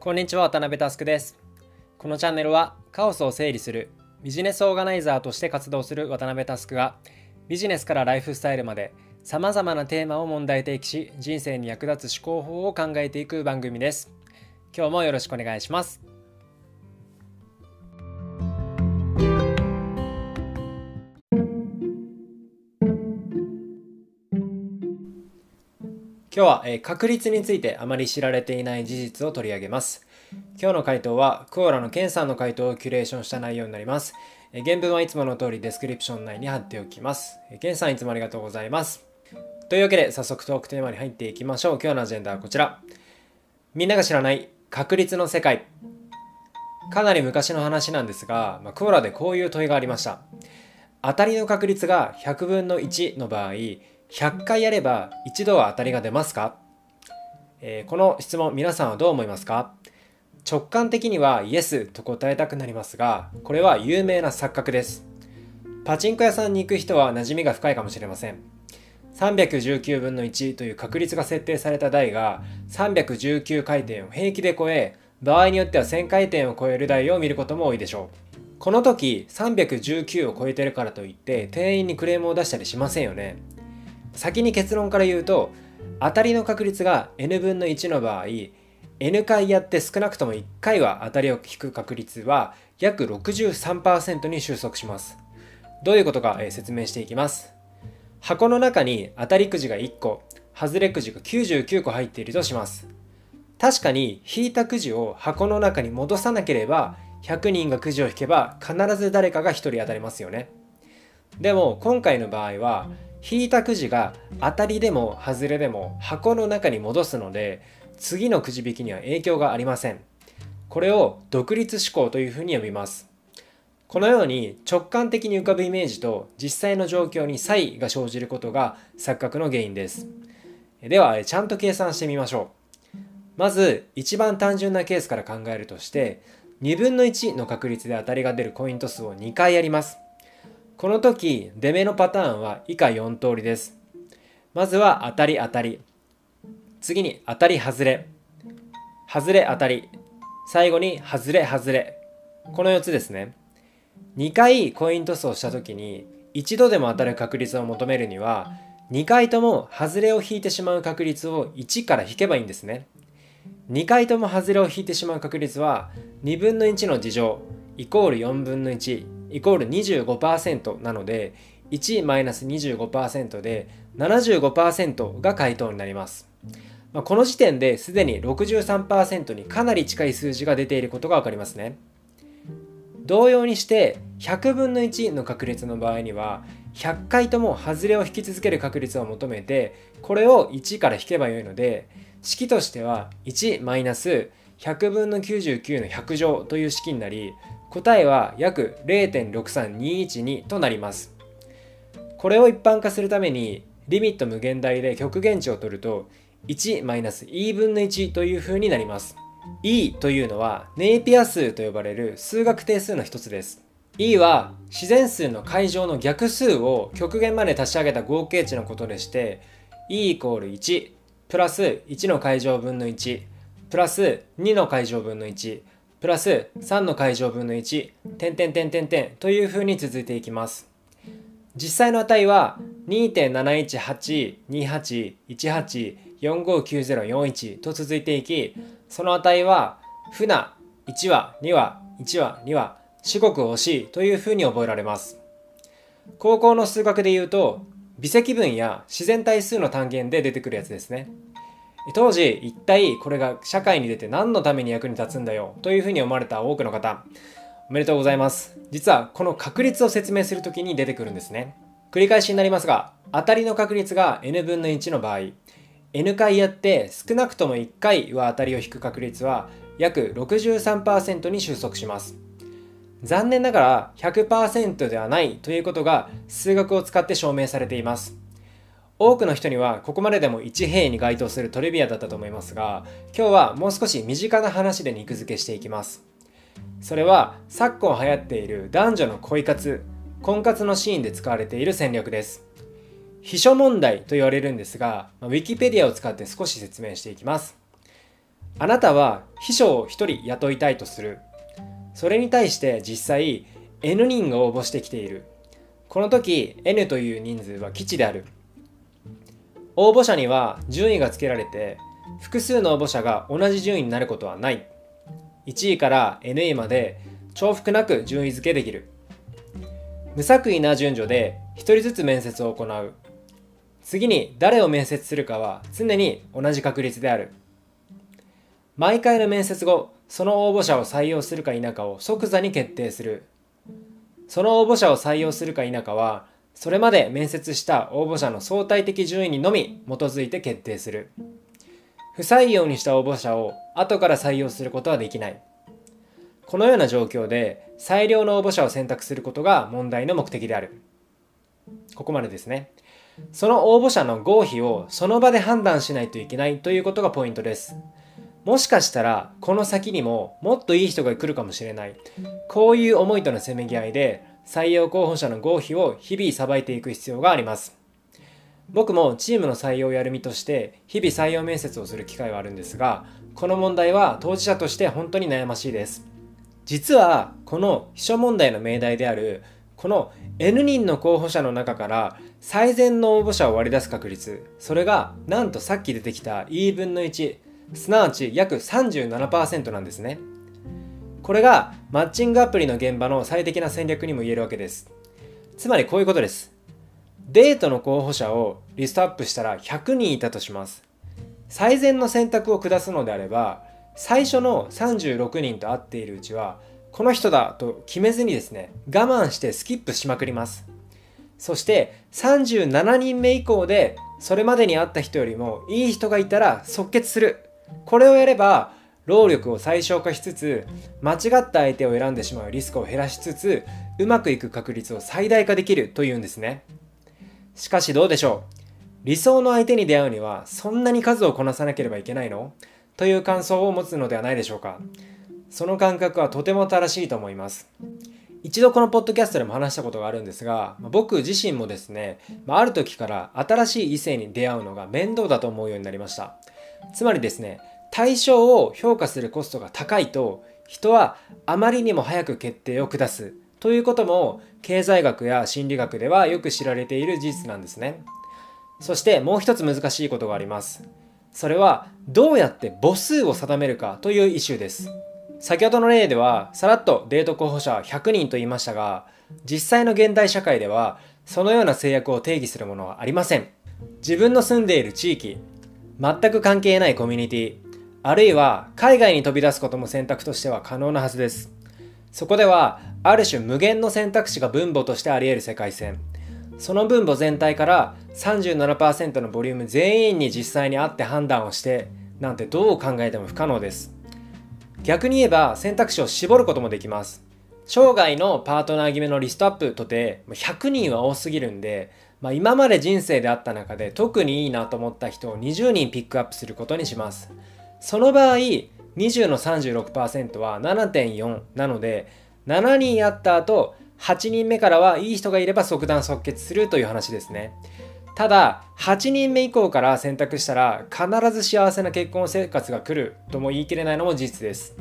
こんにちは渡辺佑です。このチャンネルはカオスを整理するビジネスオーガナイザーとして活動する渡辺佑がビジネスからライフスタイルまでさまざまなテーマを問題提起し人生に役立つ思考法を考えていく番組です。今日もよろしくお願いします。今日は、え確率についてあまり知られていない事実を取り上げます。今日の回答は、 Quora のケンさんの回答をキュレーションした内容になります。え原文はいつもの通りデスクリプション内に貼っておきます。えケンさんいつもありがとうございます。というわけで早速トークテーマに入っていきましょう。今日のアジェンダはこちら。みんなが知らない確率の世界。かなり昔の話なんですが、まあ、 Quora でこういう問いがありました。当たりの確率が100分の1の場合、100回やれば一度は当たりが出ますか、えー、この質問皆さんはどう思いますか？直感的にはイエスと答えたくなりますがこれは有名な錯覚です。パチンコ屋さんに行く人は馴染みが深いかもしれません。319分の1という確率が設定された台が319回転を平気で超え場合によっては1000回転を超える台を見ることも多いでしょう。この時319を超えてるからといって店員にクレームを出したりしませんよね。先に結論から言うと当たりの確率が n 分の1の場合 n 回やって少なくとも1回は当たりを引く確率は約63%に収束します。どういうことか、え説明していきます。箱の中に当たりくじが1個外れくじが99個入っているとします。確かに引いたくじを箱の中に戻さなければ100人がくじを引けば必ず誰かが1人当たりますよね。でも今回の場合は引いたくじが当たりでも外れでも箱の中に戻すので次のくじ引きには影響がありません。これを独立思考というふうに呼びます。このように直感的に浮かぶイメージと実際の状況に差異が生じることが錯覚の原因です。ではちゃんと計算してみましょう。まず一番単純なケースから考えるとして2分の1の確率で当たりが出るコイント数を2回やります。この時、出目のパターンは以下4通りです。まずは当たり当たり。次に当たり外れ。外れ当たり。最後に外れ外れ。この4つですね。2回コイントスをした時に一度でも当たる確率を求めるには2回とも外れを引いてしまう確率を1から引けばいいんですね。2回とも外れを引いてしまう確率は2分の1の事乗イコール4分の1イコール25%なので1-25%で75%が回答になります。まあ、この時点ですでに63%にかなり近い数字が出ていることが分かりますね。同様にして100分の1の確率の場合には100回とも外れを引き続ける確率を求めてこれを1から引けばよいので式としては1-100分の99の100乗という式になり答えは約0.63212となります。これを一般化するためにリミット無限大で極限値を取ると 1-e 分の1という風になります。e というのはネイピア数と呼ばれる数学定数の一つです。e は自然数の解乗の逆数を極限まで足し上げた合計値のことでして e イコール1プラス1の解乗分の1プラス2の解乗分の1プラス3の解乗分の1点点点点点というふうに続いていきます。実際の値は2.7182818459041と続いていきその値は船1話2話1話2話至極惜しいというふうに覚えられます。高校の数学で言うと微積分や自然対数の単元で出てくるやつですね。当時一体これが社会に出て何のために役に立つんだよというふうに思われた多くの方。おめでとうございます。実はこの確率を説明するときに出てくるんですね。繰り返しになりますが当たりの確率が n 分の1の場合 n 回やって少なくとも1回は当たりを引く確率は約63%に収束します。残念ながら100%ではないということが数学を使って証明されています。多くの人にはここまででも1平に該当するトリビアだったと思いますが今日はもう少し身近な話で肉付けしていきます。それは昨今流行っている男女の恋活婚活のシーンで使われている戦略です。秘書問題と言われるんですが、ウィキペディアを使って少し説明していきます。あなたは秘書を1人雇いたいとする。それに対して実際 N 人が応募してきている。この時 N という人数は基地である。応募者には順位がつけられて複数の応募者が同じ順位になることはない。1位から N 位まで重複なく順位付けできる。無作為な順序で1人ずつ面接を行う。次に誰を面接するかは常に同じ確率である。毎回の面接後その応募者を採用するか否かを即座に決定する。その応募者を採用するか否かはそれまで面接した応募者の相対的順位にのみ基づいて決定する。不採用にした応募者を後から採用することはできない。このような状況で最良の応募者を選択することが問題の目的である。ここまでですね。その応募者の合否をその場で判断しないといけないということがポイントです。もしかしたらこの先にももっといい人が来るかもしれない。こういう思いとのせめぎ合いで採用候補者の合否を日々さばいていく必要があります。僕もチームの採用をやる身として日々採用面接をする機会はあるんですがこの問題は当事者として本当に悩ましいです。実はこの秘書問題の命題であるこの N 人の候補者の中から最善の応募者を割り出す確率それがなんとさっき出てきた E 分の1すなわち約37%なんですね。これがマッチングアプリの現場の最適な戦略にも言えるわけですつまりこういうことですデートの候補者をリストアップしたら100人いたとします。最善の選択を下すのであれば、最初の36人と会っているうちは、この人だと決めずにですね、我慢してスキップしまくります。そして37人目以降で、それまでに会った人よりもいい人がいたら即決する。これをやれば、労力を最小化しつつ、間違った相手を選んでしまうリスクを減らしつつ、うまくいく確率を最大化できるというんですね。しかしどうでしょう？理想の相手に出会うにはそんなに数をこなさなければいけないの？という感想を持つのではないでしょうか。その感覚はとても正しいと思います。一度このポッドキャストでも話したことがあるんですが僕自身もですねある時から新しい異性に出会うのが面倒だと思うようになりました。つまりですね対象を評価するコストが高いと人はあまりにも早く決定を下すということも経済学や心理学ではよく知られている事実なんですね。そしてもう一つ難しいことがあります。それはどうやって母数を定めるかというイシューです。先ほどの例ではさらっとデート候補者100人と言いましたが実際の現代社会ではそのような制約を定義するものはありません。自分の住んでいる地域、全く関係ないコミュニティ、あるいは海外に飛び出すことも選択としては可能なはずです。そこではある種無限の選択肢が分母としてあり得る世界線。その分母全体から37%のボリューム全員に実際に会って判断をしてなんてどう考えても不可能です。逆に言えば選択肢を絞ることもできます。生涯のパートナー決めのリストアップとて100人は多すぎるんで、まあ、今まで人生であった中で特にいいなと思った人を20人ピックアップすることにします。その場合20の36%は7.4なので7人やった後8人目からはいい人がいれば即断即決するという話ですね。ただ8人目以降から選択したら必ず幸せな結婚生活が来るとも言い切れないのも事実です。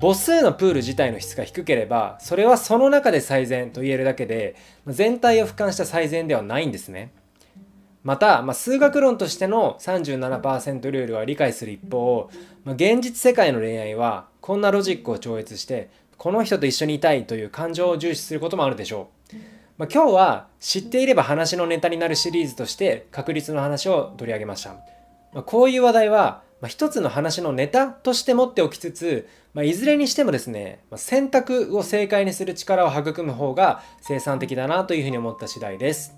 母数のプール自体の質が低ければそれはその中で最善と言えるだけで全体を俯瞰した最善ではないんですね。また、まあ、数学論としての37%ルールは理解する一方、まあ、現実世界の恋愛はこんなロジックを超越してこの人と一緒にいたいという感情を重視することもあるでしょう。まあ、今日は知っていれば話のネタになるシリーズとして確率の話を取り上げました。まあ、こういう話題は、まあ、一つの話のネタとして持っておきつつ、まあ、いずれにしてもですね、まあ、選択を正解にする力を育む方が生産的だなというふうに思った次第です。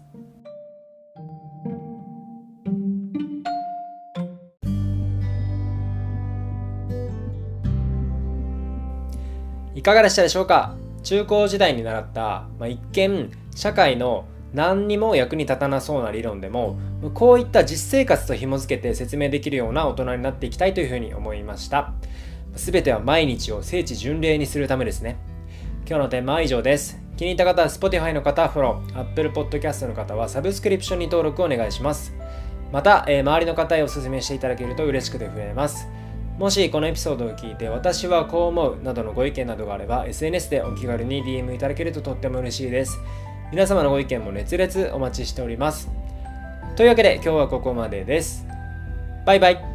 いかがでしたでしょうか？中高時代に習った、まあ、一見社会の何にも役に立たなそうな理論でもこういった実生活と紐付けて説明できるような大人になっていきたいというふうに思いました。全ては毎日を聖地巡礼にするためですね。今日のテーマは以上です。気に入った方は Spotify の方はフォロー Apple Podcast の方はサブスクリプションに登録をお願いします。また、えー、周りの方へお勧めしていただけると嬉しくて増えます。もしこのエピソードを聞いて私はこう思うなどのご意見などがあれば SNS でお気軽に DM いただけるととっても嬉しいです。皆様のご意見も熱烈お待ちしております。というわけで今日はここまでです。バイバイ。